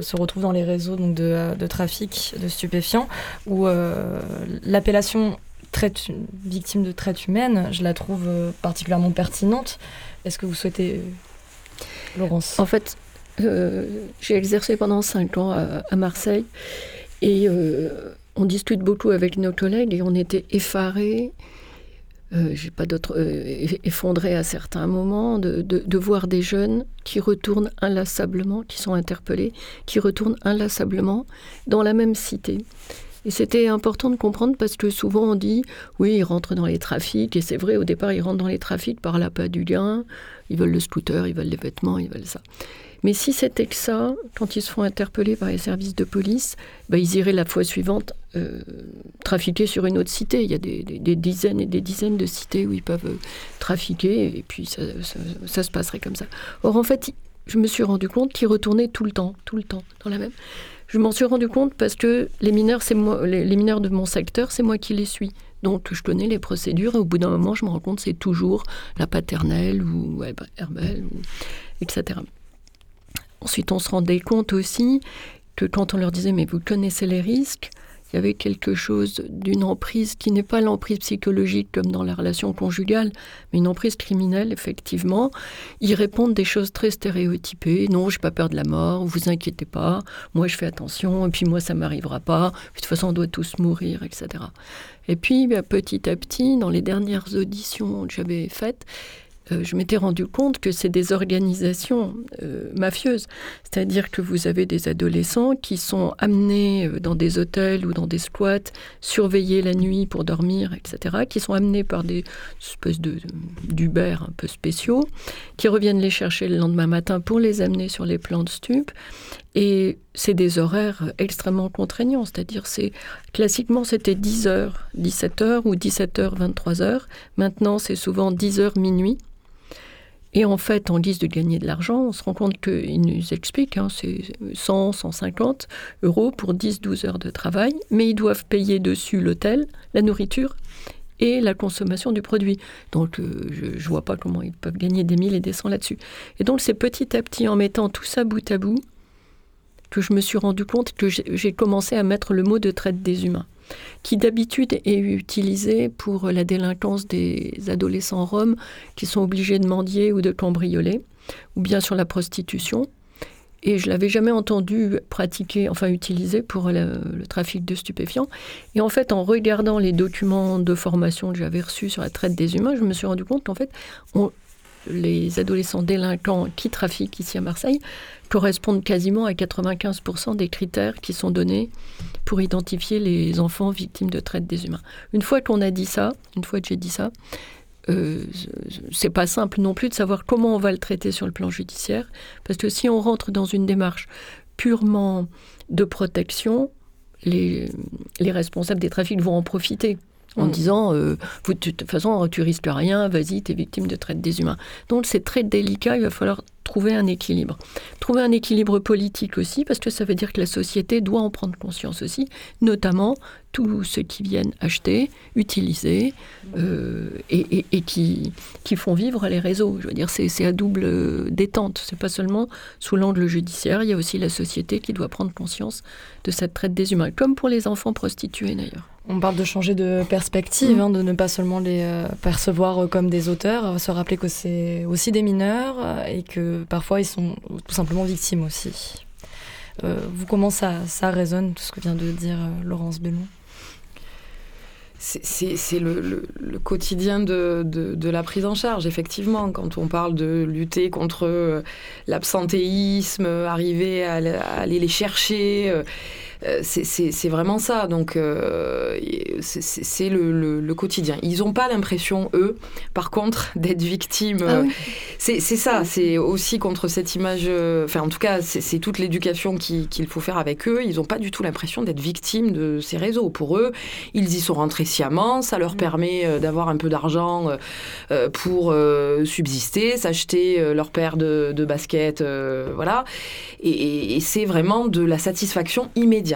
se retrouvent dans les réseaux donc de, de trafic de stupéfiants où l'appellation traite victime de traite humaine, je la trouve particulièrement pertinente. Est-ce que vous souhaitez, Laurence?
En fait, j'ai exercé pendant cinq ans à, à Marseille et on discute beaucoup avec nos collègues et on était effarés euh, j'ai pas d'autres euh, effondré à certains moments de, de, voir des jeunes qui retournent inlassablement, qui sont interpellés, qui retournent inlassablement dans la même cité. Et c'était important de comprendre parce que souvent on dit oui, ils rentrent dans les trafics, et c'est vrai, au départ, ils rentrent dans les trafics par l'appât du gain, ils veulent le scooter, ils veulent les vêtements, ils veulent ça. Mais si c'était que ça, quand ils se font interpeller par les services de police, bah, ils iraient la fois suivante euh, trafiquer sur une autre cité. Il y a des, dizaines et des dizaines de cités où ils peuvent euh, trafiquer, et puis ça, se passerait comme ça. Or, en fait, je me suis rendu compte qu'ils retournaient tout le temps, tout le temps, dans la même. Je m'en suis rendu compte parce que les mineurs, c'est moi, les, mineurs de mon secteur, c'est moi qui les suis. Donc je connais les procédures et au bout d'un moment, je me rends compte c'est toujours la paternelle ou Herbel, ou, etc. Ensuite, on se rendait compte aussi que quand on leur disait mais vous connaissez les risques, il y avait quelque chose d'une emprise qui n'est pas l'emprise psychologique comme dans la relation conjugale, mais une emprise criminelle, effectivement. Ils répondent des choses très stéréotypées. Non, j'ai pas peur de la mort, vous inquiétez pas, moi je fais attention, et puis moi ça m'arrivera pas, de toute façon on doit tous mourir, etc. Et puis bah, petit à petit, dans les dernières auditions que j'avais faites, euh, je m'étais rendu compte que c'est des organisations euh, mafieuses. C'est-à-dire que vous avez des adolescents qui sont amenés euh, dans des hôtels ou dans des squats, surveillés la nuit pour dormir, etc., qui sont amenés par des espèces d'Uber un peu spéciaux, qui reviennent les chercher le lendemain matin pour les amener sur les plans de stup. Et c'est des horaires extrêmement contraignants, c'est-à-dire c'est classiquement c'était 10h, 17h ou 17h, 23h. Maintenant, c'est souvent 10h minuit. Et en fait, en guise de gagner de l'argent, on se rend compte qu'ils nous expliquent, hein, c'est 100, 150 euros pour 10-12 heures de travail, mais ils doivent payer dessus l'hôtel, la nourriture et la consommation du produit. Donc, euh, je ne vois pas comment ils peuvent gagner des mille et des cents là-dessus. Et donc, c'est petit à petit, en mettant tout ça bout à bout, que je me suis rendu compte que j'ai commencé à mettre le mot de traite des humains. Qui d'habitude est utilisé pour la délinquance des adolescents roms qui sont obligés de mendier ou de cambrioler, ou bien sur la prostitution. Et je l'avais jamais entendu pratiquer, enfin utiliser pour le, trafic de stupéfiants. Et en fait, en regardant les documents de formation que j'avais reçus sur la traite des humains, je me suis rendu compte qu'en fait, les adolescents délinquants qui trafiquent ici à Marseille correspondent quasiment à 95% des critères qui sont donnés pour identifier les enfants victimes de traite des humains. Une fois qu'on a dit ça, une fois que j'ai dit ça, euh, c'est pas simple non plus de savoir comment on va le traiter sur le plan judiciaire, parce que si on rentre dans une démarche purement de protection, les, les responsables des trafics vont en profiter en mm. disant euh, de toute façon tu risques rien, vas-y, tu es victime de traite des humains. Donc c'est très délicat, il va falloir trouver un équilibre. Trouver un équilibre politique aussi, parce que ça veut dire que la société doit en prendre conscience aussi, notamment tous ceux qui viennent acheter, utiliser euh, et, qui, font vivre les réseaux. Je veux dire, c'est à double détente. C'est pas seulement sous l'angle judiciaire, il y a aussi la société qui doit prendre conscience de cette traite des humains, comme pour les enfants prostitués d'ailleurs.
On parle de changer de perspective, mm. hein, de ne pas seulement les euh, percevoir comme des auteurs, se rappeler que c'est aussi des mineurs euh, et que parfois ils sont tout simplement victimes aussi. Euh, vous, comment ça, ça résonne, tout ce que vient de dire Laurence Bellon?
C'est le, quotidien de, de, la prise en charge, effectivement. Quand on parle de lutter contre l'absentéisme, arriver à, aller les chercher, euh, c'est vraiment ça. Donc, euh, c'est le, quotidien. Ils n'ont pas l'impression, eux, par contre, d'être victimes. Ah c'est ça. C'est aussi contre cette image. Euh, enfin, en tout cas, c'est toute l'éducation qu'il faut faire avec eux. Ils n'ont pas du tout l'impression d'être victimes de ces réseaux. Pour eux, ils y sont rentrés sciemment. Ça leur mm. permet d'avoir un peu d'argent pour subsister, s'acheter leur paire de, de baskets. voilà. et c'est vraiment de la satisfaction immédiate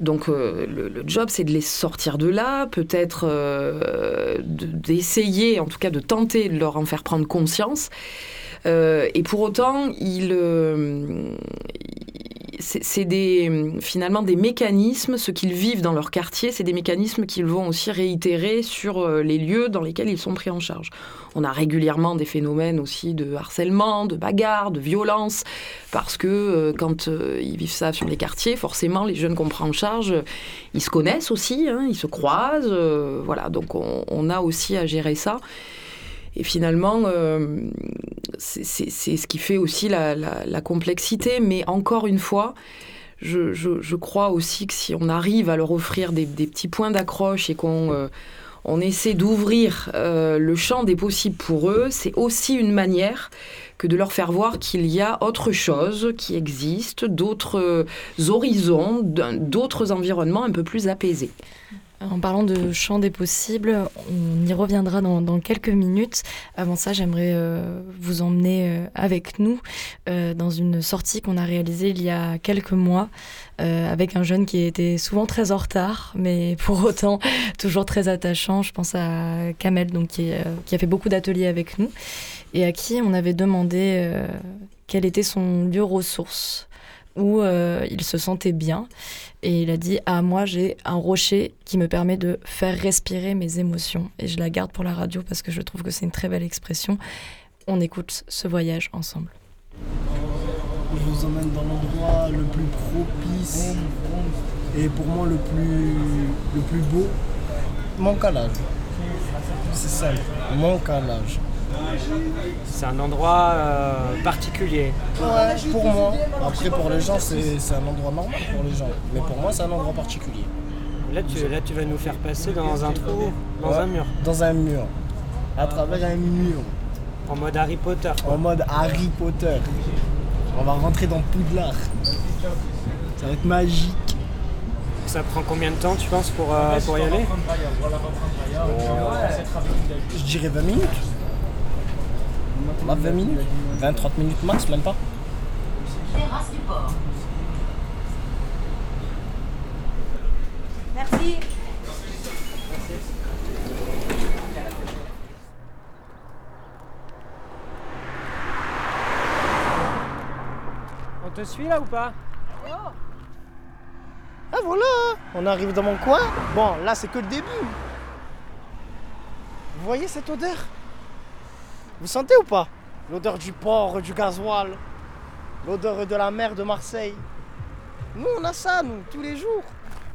donc euh, le, job, c'est de les sortir de là, peut-être euh, d'essayer, en tout cas de tenter de leur en faire prendre conscience. Euh, et pour autant, c'est des, finalement des mécanismes, ce qu'ils vivent dans leur quartier, c'est des mécanismes qu'ils vont aussi réitérer sur les lieux dans lesquels ils sont pris en charge. On a régulièrement des phénomènes aussi de harcèlement, de bagarre, de violence, parce que euh, quand euh, ils vivent ça sur les quartiers, forcément, les jeunes qu'on prend en charge, ils se connaissent aussi, hein, ils se croisent, voilà, donc on, a aussi à gérer ça. Et finalement, euh, c'est ce qui fait aussi la, complexité. Mais encore une fois, je, crois aussi que si on arrive à leur offrir des, petits points d'accroche et qu'on euh, on essaie d'ouvrir euh, le champ des possibles pour eux, c'est aussi une manière que de leur faire voir qu'il y a autre chose qui existe, d'autres horizons, d'autres environnements un peu plus apaisés.
En parlant de champ des possibles, on y reviendra dans, quelques minutes. Avant ça, j'aimerais euh, vous emmener euh, avec nous euh, dans une sortie qu'on a réalisée il y a quelques mois avec un jeune qui était souvent très en retard, mais pour autant toujours très attachant. Je pense à Kamel, donc, qui, qui a fait beaucoup d'ateliers avec nous et à qui on avait demandé quel était son lieu ressource où il se sentait bien. Et il a dit Ah, moi, j'ai un rocher qui me permet de faire respirer mes émotions. Et je la garde pour la radio parce que je trouve que c'est une très belle expression. On écoute ce voyage ensemble.
Je vous emmène dans l'endroit le plus propice et pour moi le plus, le plus beau. Mon calage. C'est ça, mon calage.
C'est un endroit euh, particulier.
Ouais, pour moi. Après, pour les gens, c'est un endroit normal pour les gens. Mais pour moi, c'est un endroit particulier.
Là tu, là, tu vas nous faire passer dans un trou, dans un mur.
Dans un mur. À travers un mur.
En mode Harry Potter.
En mode Harry Potter. On va rentrer dans Poudlard. Ça va être magique.
Ça prend combien de temps, tu penses, pour, euh, pour y aller?
Je dirais 20 minutes. 20 minutes 20-30 minutes max, même pas.
Merci.
On te suit là ou pas?
Ah voilà, on arrive dans mon coin. Bon, là c'est que le début. Vous voyez cette odeur? Vous sentez ou pas L'odeur du port, du gasoil, l'odeur de la mer de Marseille? Nous on a ça, nous, tous les jours.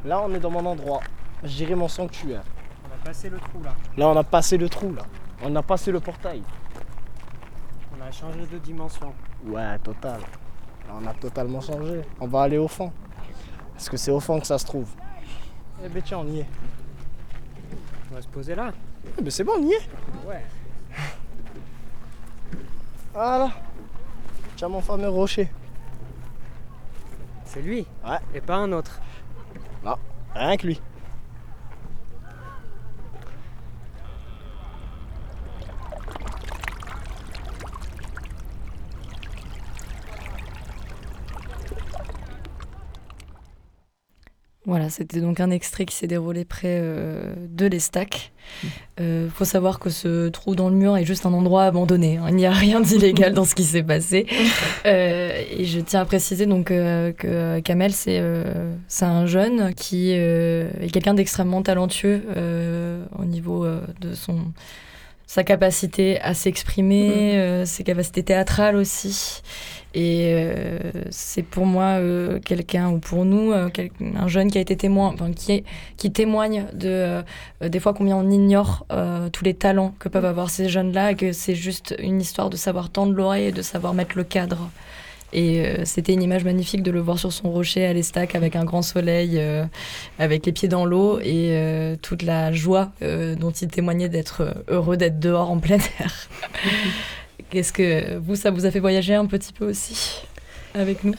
Là on est dans mon endroit. Je dirais mon sanctuaire.
On a passé le trou là.
Là on a passé le trou là. On a passé le portail.
On a changé de dimension.
Ouais, total. Là, on a totalement changé. On va aller au fond. Parce que c'est au fond que ça se trouve? Eh ben tiens, on y est.
On va se poser là.
Eh ben c'est bon, on y est.
Ouais.
Voilà. Tiens mon fameux rocher.
C'est lui.
Ouais.
Et pas un autre.
Non, rien que lui.
Voilà, c'était donc un extrait qui s'est déroulé près euh, de l'Estac. Il euh, faut savoir que ce trou dans le mur est juste un endroit abandonné. hein. Il n'y a rien d'illégal dans ce qui s'est passé. Euh, et je tiens à préciser donc que Kamel, c'est c'est un jeune qui est quelqu'un d'extrêmement talentueux au niveau de son sa capacité à s'exprimer, euh, ses capacités théâtrales aussi. Et euh, c'est pour moi euh, quelqu'un, ou pour nous, quel- un jeune qui a été témoin, enfin, qui, est, qui témoigne de des fois combien on ignore tous les talents que peuvent avoir ces jeunes-là, et que c'est juste une histoire de savoir tendre l'oreille et de savoir mettre le cadre. Et euh, c'était une image magnifique de le voir sur son rocher à l'estac avec un grand soleil, euh, avec les pieds dans l'eau et euh, toute la joie dont il témoignait d'être heureux d'être dehors en plein air. Qu'est-ce que vous, ça vous a fait voyager un petit peu aussi avec nous?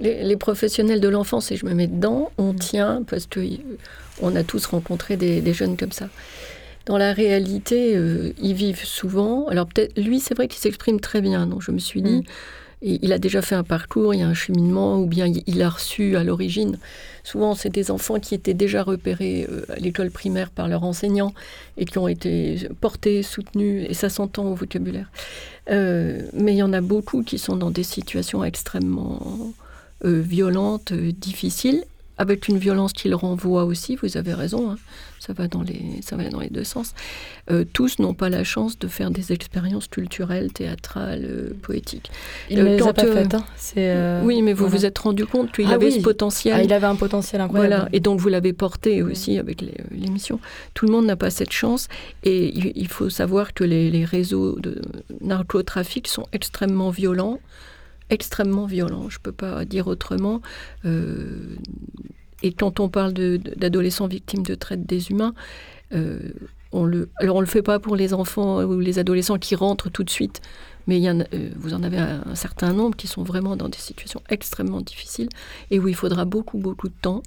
Les, professionnels de l'enfance, et je me mets dedans, on tient parce que euh, on a tous rencontré des jeunes comme ça. Dans la réalité, euh, ils vivent souvent. Alors peut-être, lui, c'est vrai qu'il s'exprime très bien. Donc je me suis dit,
Mm.
et il a déjà fait un parcours, il y a un cheminement, ou bien il- a reçu à l'origine. Souvent, c'est des enfants qui étaient déjà repérés euh, à l'école primaire par leurs enseignants et qui ont été portés, soutenus, et ça s'entend au vocabulaire. Euh, mais il y en a beaucoup qui sont dans des situations extrêmement euh, violentes, euh, difficiles, avec une violence qui le renvoie aussi, vous avez raison, hein, ça, va dans les, ça va dans les deux sens. Euh, tous n'ont pas la chance de faire des expériences culturelles, théâtrales, euh, poétiques.
Il
Euh,
ne les a pas
euh,
faites. hein. C'est, euh,
oui, mais vous
voilà.
vous êtes rendu compte qu'il
Ah
avait
oui.
ce potentiel.
Ah, il avait un potentiel incroyable.
Voilà, et donc vous l'avez porté aussi avec euh, l'émission. Tout le monde n'a pas cette chance, et il, il faut savoir que les, les réseaux de narcotrafic sont extrêmement violents, extrêmement violents, je ne peux pas dire autrement. Euh, et quand on parle d'adolescents victimes de traite des humains, euh, on alors on le fait pas pour les enfants ou les adolescents qui rentrent tout de suite, mais il y en a- euh, vous en avez un certain nombre qui sont vraiment dans des situations extrêmement difficiles et où il faudra beaucoup, beaucoup de temps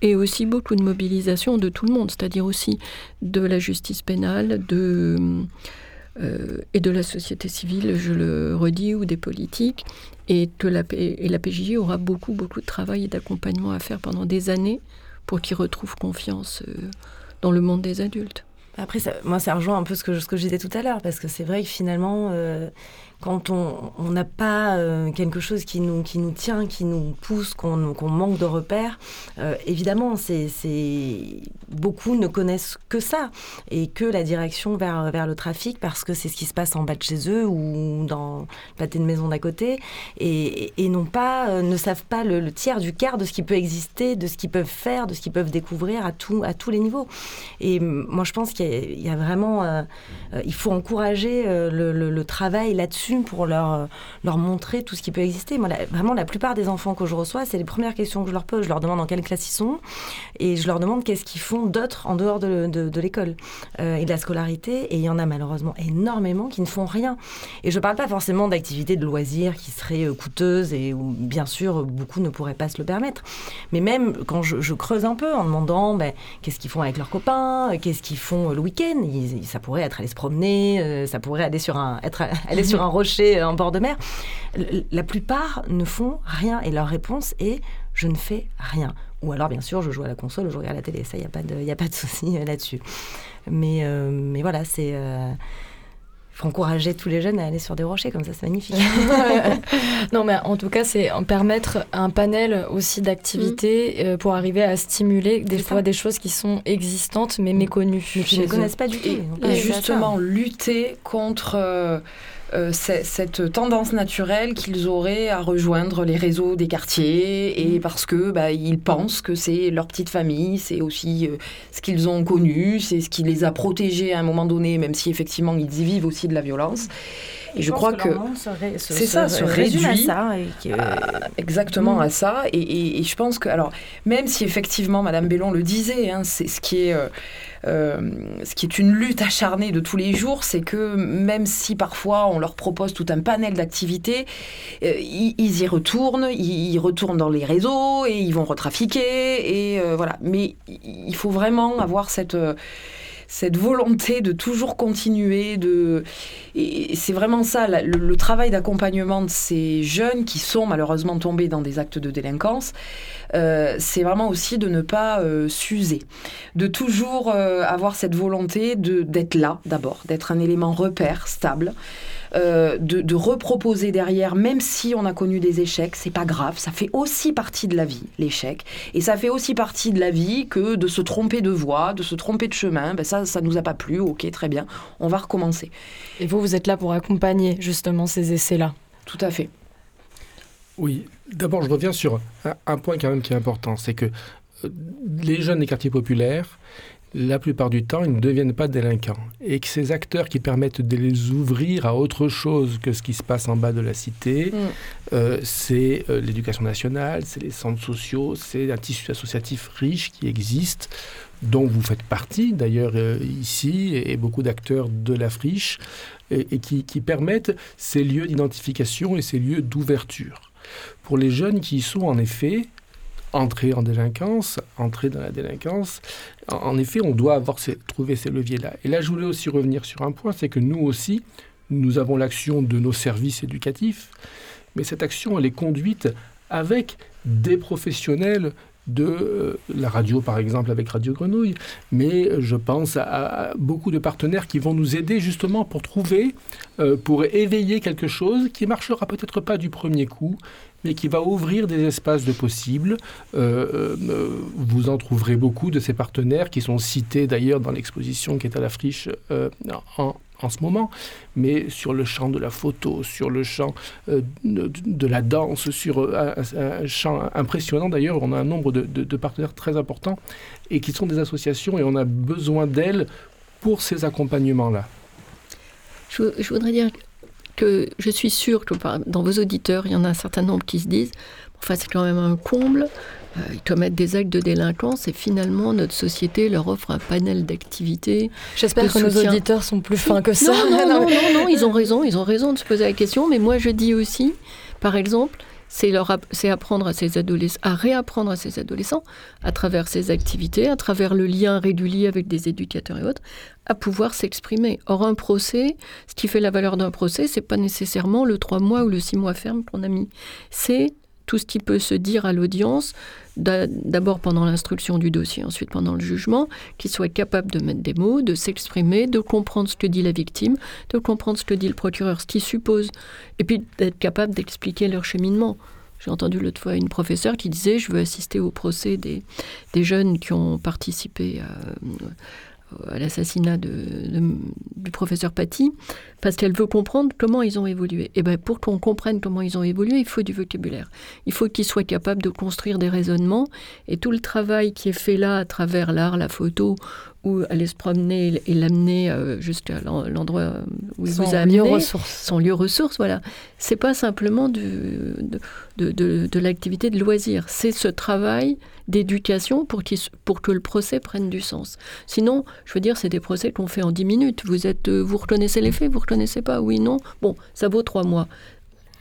et aussi beaucoup de mobilisation de tout le monde, c'est-à-dire aussi de la justice pénale, de, euh, et de la société civile, je le redis, ou des politiques, et que la, et la PJJ aura beaucoup, beaucoup de travail et d'accompagnement à faire pendant des années pour qu'ils retrouvent confiance euh, dans le monde des adultes.
Après, moi, ça rejoint un peu ce que, je- ce que je disais tout à l'heure, parce que c'est vrai que finalement, euh, quand on n'a pas euh, quelque chose qui nous, qui nous tient, qui nous pousse, qu'on manque de repères, euh, évidemment, c'est beaucoup ne connaissent que ça, et que la direction vers, vers le trafic, parce que c'est ce qui se passe en bas de chez eux ou dans le pâté de maison d'à côté, et, et non pas, euh, ne savent pas le, tiers du quart de ce qui peut exister, de ce qu'ils peuvent faire, de ce qu'ils peuvent découvrir à, tout, à tous les niveaux. Et moi, je pense qu'il y, a- vraiment, il faut encourager le travail là-dessus pour leur, euh, leur montrer tout ce qui peut exister. Moi, vraiment, la plupart des enfants que je reçois, c'est les premières questions que je leur pose. Je leur demande dans quelle classe ils sont et je leur demande qu'est-ce qu'ils font d'autre en dehors de, de- l'école euh, et de la scolarité. Et il y en a malheureusement énormément qui ne font rien. Et je ne parle pas forcément d'activités de loisirs qui seraient euh, coûteuses et où, bien sûr, beaucoup ne pourraient pas se le permettre. Mais même quand je, je creuse un peu en demandant ben, qu'est-ce qu'ils font avec leurs copains, qu'est-ce qu'ils font le week-end, ça pourrait être aller se promener, ça pourrait aller sur un, être, aller sur un rocher euh, en bord de mer. La plupart ne font rien et leur réponse est je ne fais rien. Ou alors, bien sûr, je joue à la console ou je regarde la télé. Ça, il n'y a pas de, y a pas de souci euh, là-dessus. Mais, euh, mais voilà, c'est. euh, faut encourager tous les jeunes à aller sur des rochers, comme ça c'est magnifique.
non, mais en tout cas, c'est permettre un panel aussi d'activités mm. euh, pour arriver à stimuler des fois des choses qui sont existantes mais méconnues.
Mais qui ne connaissent pas du tout.
Et, justement, lutter contre... Euh, cette tendance naturelle qu'ils auraient à rejoindre les réseaux des quartiers et mm. parce que bah, ils pensent que c'est leur petite famille, c'est aussi euh, ce qu'ils ont connu, c'est ce qui les a protégés à un moment donné, même si effectivement ils y vivent aussi de la violence.
Et je, crois que,
c'est ça, se réduit à ça, exactement à ça. Et, je pense que, alors, même si effectivement, Madame Bellon le disait, hein, c'est ce qui est, euh, euh, ce qui est une lutte acharnée de tous les jours, c'est que même si parfois on leur propose tout un panel d'activités, euh, ils, y retournent, ils, retournent dans les réseaux et ils vont retrafiquer et voilà. Mais il faut vraiment avoir cette cette volonté de toujours continuer. De... Et c'est vraiment ça, le, travail d'accompagnement de ces jeunes qui sont malheureusement tombés dans des actes de délinquance, euh, c'est vraiment aussi de ne pas euh, s'user, de toujours euh, avoir cette volonté d'être là d'abord, d'être un élément repère stable. Euh, de, reproposer derrière, même si on a connu des échecs, c'est pas grave, ça fait aussi partie de la vie, l'échec. Et ça fait aussi partie de la vie que de se tromper de voie, de se tromper de chemin. Ben ça, ça nous a pas plu, ok, très bien, on va recommencer.
Et vous, vous êtes là pour accompagner justement ces essais-là
Tout à fait.
Oui, d'abord, je reviens sur un, point quand même qui est important, c'est que euh, les jeunes des quartiers populaires, la plupart du temps, ils ne deviennent pas délinquants. Et que ces acteurs qui permettent de les ouvrir à autre chose que ce qui se passe en bas de la cité, mm. euh, c'est euh, l'éducation nationale, c'est les centres sociaux, c'est un tissu associatif riche qui existe, dont vous faites partie d'ailleurs euh, ici, et, beaucoup d'acteurs de la friche, et, qui, qui permettent ces lieux d'identification et ces lieux d'ouverture. Pour les jeunes qui y sont en effet, entrer en délinquance, entrer dans la délinquance. En, effet, on doit avoir ces, trouver ces leviers-là. Et là, je voulais aussi revenir sur un point, c'est que nous aussi, nous avons l'action de nos services éducatifs, mais cette action, elle est conduite avec des professionnels de euh, la radio, par exemple, avec Radio Grenouille, mais je pense à, beaucoup de partenaires qui vont nous aider justement pour trouver, euh, pour éveiller quelque chose qui marchera peut-être pas du premier coup, mais qui va ouvrir des espaces de possibles. Euh, euh, vous en trouverez beaucoup de ces partenaires qui sont cités d'ailleurs dans l'exposition qui est à la friche euh, en, en, ce moment, mais sur le champ de la photo, sur le champ de, la danse, sur un, champ impressionnant d'ailleurs. On a un nombre de, partenaires très importants et qui sont des associations et on a besoin d'elles pour ces accompagnements-là.
Je voudrais dire que je suis sûre que dans vos auditeurs, il y en a un certain nombre qui se disent enfin, c'est quand même un comble. Euh, ils commettent des actes de délinquance et finalement notre société leur offre un panel d'activités.
J'espère que nos auditeurs sont plus fins que ça.
Non non, non, non, non, ils ont raison, ils ont raison de se poser la question. Mais moi je dis aussi, par exemple, c'est apprendre à ces adolescents, à réapprendre à ces adolescents, à travers ces activités, à travers le lien régulier avec des éducateurs et autres, à pouvoir s'exprimer. Or, un procès, ce qui fait la valeur d'un procès, c'est pas nécessairement le trois mois ou le six mois ferme qu'on a mis. C'est tout ce qui peut se dire à l'audience, d'abord pendant l'instruction du dossier, ensuite pendant le jugement, qu'ils soient capables de mettre des mots, de s'exprimer, de comprendre ce que dit la victime, de comprendre ce que dit le procureur, ce qui suppose, et puis d'être capable d'expliquer leur cheminement. J'ai entendu l'autre fois une professeure qui disait Je veux assister au procès des, des jeunes qui ont participé à, à l'assassinat du professeur Paty, parce qu'elle veut comprendre comment ils ont évolué. Et eh bien pour qu'on comprenne comment ils ont évolué, il faut du vocabulaire. Il faut qu'ils soient capables de construire des raisonnements. Et tout le travail qui est fait là à travers l'art, la photo, ou aller se promener et l'amener euh, jusqu'à l'endroit où il vous a amené, lieu ressource. son lieu ressource, voilà. C'est pas simplement de, de, de l'activité de loisir, c'est ce travail d'éducation pour, pour que le procès prenne du sens. Sinon, je veux dire, c'est des procès qu'on fait en 10 minutes. Vous, êtes, euh, vous reconnaissez les faits, vous reconnaissez pas, oui, non. Bon, ça vaut trois mois.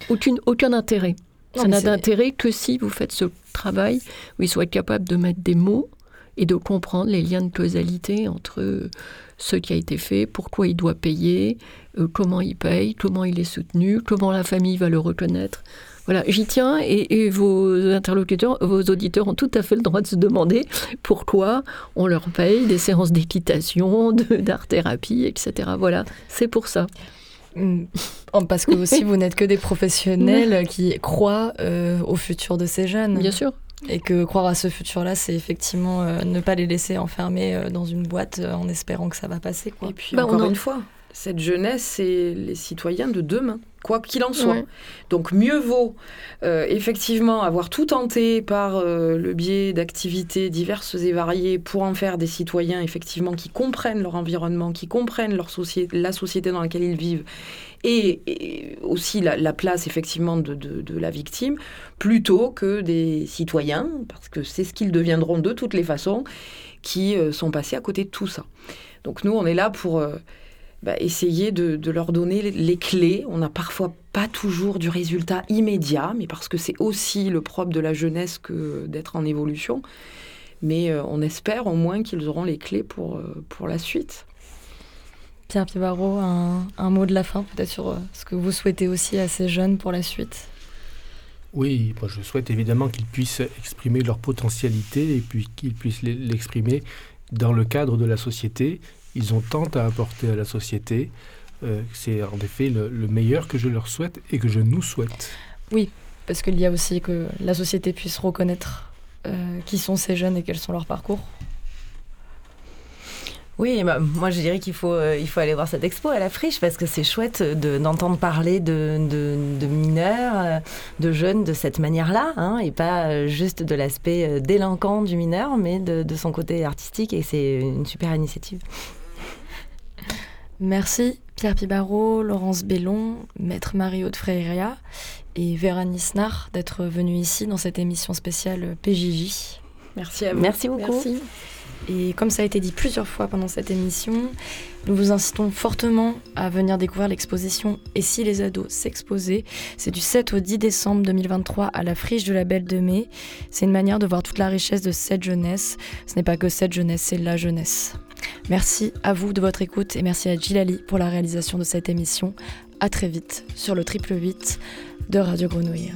Aucune, aucun intérêt. ça n'a d'intérêt que si vous faites ce travail où il soit capable de mettre des mots et de comprendre les liens de causalité entre ce qui a été fait, pourquoi il doit payer, euh, comment il paye, comment il est soutenu, comment la famille va le reconnaître. Voilà, j'y tiens et, vos interlocuteurs, vos auditeurs ont tout à fait le droit de se demander pourquoi on leur paye des séances d'équitation, d'art-thérapie, etc. Voilà, c'est pour ça.
Mm. Parce que aussi, vous n'êtes que des professionnels qui croient euh, au futur de ces jeunes.
Bien sûr.
Et que croire à ce futur-là, c'est effectivement euh, ne pas les laisser enfermer euh, dans une boîte en espérant que ça va passer. Quoi.
Et puis, bah, encore une fois, cette jeunesse, c'est les citoyens de demain, quoi qu'il en soit. Donc mieux vaut euh, effectivement avoir tout tenté par euh, le biais d'activités diverses et variées pour en faire des citoyens effectivement qui comprennent leur environnement, qui comprennent leur société, la société dans laquelle ils vivent et, aussi la, place effectivement de, la victime, plutôt que des citoyens, parce que c'est ce qu'ils deviendront de toutes les façons, qui euh, sont passés à côté de tout ça. Donc nous, on est là pour bah, essayer de, leur donner les, clés. On n'a parfois pas toujours du résultat immédiat, mais parce que c'est aussi le propre de la jeunesse que d'être en évolution. Mais euh, on espère au moins qu'ils auront les clés pour, euh, pour la suite.
Pierre Pivaro, un, un mot de la fin peut-être sur euh, ce que vous souhaitez aussi à ces jeunes pour la suite?
Oui, moi je souhaite évidemment qu'ils puissent exprimer leur potentialité et puis qu'ils puissent l'exprimer dans le cadre de la société ils ont tant à apporter à la société. Euh, c'est en effet le, meilleur que je leur souhaite et que je nous souhaite.
Oui, parce qu'il y a aussi que la société puisse reconnaître euh, qui sont ces jeunes et quels sont leurs parcours.
Oui, bah, moi je dirais qu'il faut, euh, il faut aller voir cette expo à la friche parce que c'est chouette d'entendre parler de, de, mineurs, de jeunes de cette manière-là, hein, et pas juste de l'aspect délinquant du mineur, mais de, de son côté artistique, et c'est une super initiative.
Merci Pierre Pibaro, Laurence Bellon, Maître Marie-Aude Freiria et Vera Nisnar d'être venus ici dans cette émission spéciale PJJ.
Merci à vous.
Merci beaucoup.
Et comme ça a été dit plusieurs fois pendant cette émission, nous vous incitons fortement à venir découvrir l'exposition Et si les ados s'exposaient? C'est du 7 au 10 décembre 2023 à la Friche de la Belle de Mai. C'est une manière de voir toute la richesse de cette jeunesse. Ce n'est pas que cette jeunesse, c'est la jeunesse. Merci à vous de votre écoute et merci à Gilali pour la réalisation de cette émission. À très vite sur le triple 8 de Radio Grenouille.